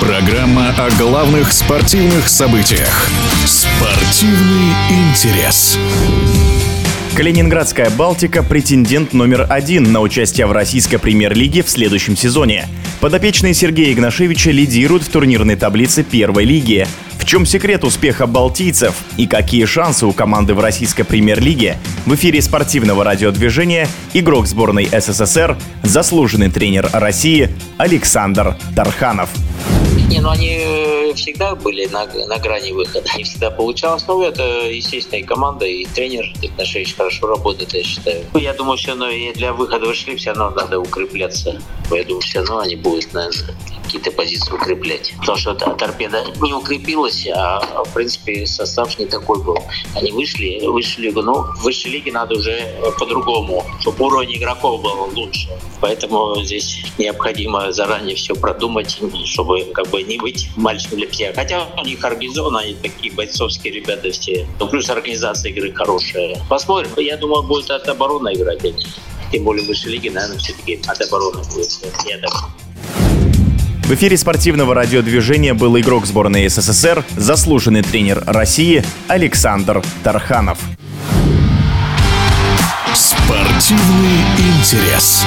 Программа о главных спортивных событиях. Спортивный интерес. Калининградская «Балтика» – претендент номер один на участие в российской премьер-лиге в следующем сезоне. Подопечные Сергея Игнашевича лидируют в турнирной таблице первой лиги. В чем секрет успеха балтийцев и какие шансы у команды в российской премьер-лиге? В эфире спортивного радиодвижения игрок сборной СССР, заслуженный тренер России Александр Тарханов. Не, ну они э, всегда были на, на грани выхода. Не всегда получалось. Но это, естественно, и команда, и тренер Игнашевич хорошо работает, я считаю. Я думаю, все равно и для выхода вышли, все равно надо укрепляться. Я думаю, все равно они будут, наверное, какие-то укреплять. Потому что торпеда не укрепилась, а в принципе состав не такой был. Они вышли, вышли лигу. Ну, в высшей лиге надо уже по-другому, чтобы уровень игроков был лучше. Поэтому здесь необходимо заранее все продумать, чтобы как бы не быть мальчиком для всех. Хотя у них организованы, они такие бойцовские ребята все. Ну, плюс организация игры хорошая. Посмотрим. Я думаю, будет от обороны играть. Тем более в высшей лиге, наверное, все-таки от обороны будет. Я так в эфире спортивного радиодвижения был игрок сборной СССР, заслуженный тренер России Александр Тарханов. Спортивный интерес.